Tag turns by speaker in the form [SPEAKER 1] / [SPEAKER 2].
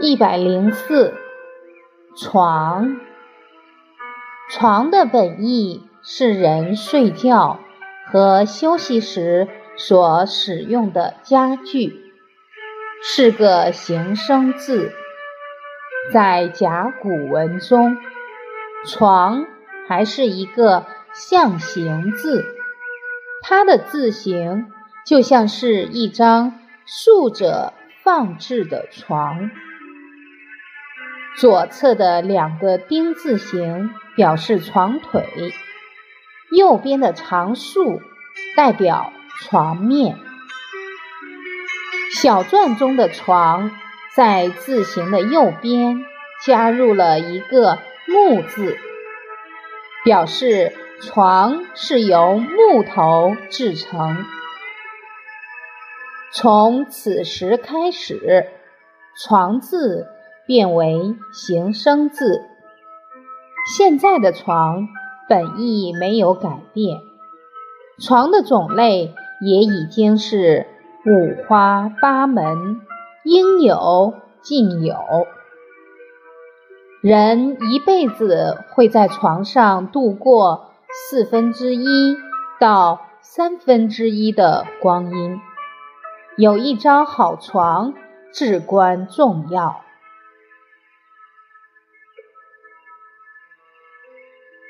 [SPEAKER 1] 一百零四，床。床的本意是人睡觉和休息时所使用的家具，是个形声字。在甲骨文中，床还是一个象形字，它的字形就像是一张竖着放置的床。左侧的两个丁字形表示床腿，右边的长竖代表床面。小篆中的“床”在字形的右边加入了一个“木”字，表示床是由木头制成。从此时开始，“床”字。变为形声字。现在的床本意没有改变，床的种类也已经是五花八门，应有尽有。人一辈子会在床上度过四分之一到三分之一的光阴，有一张好床至关重要。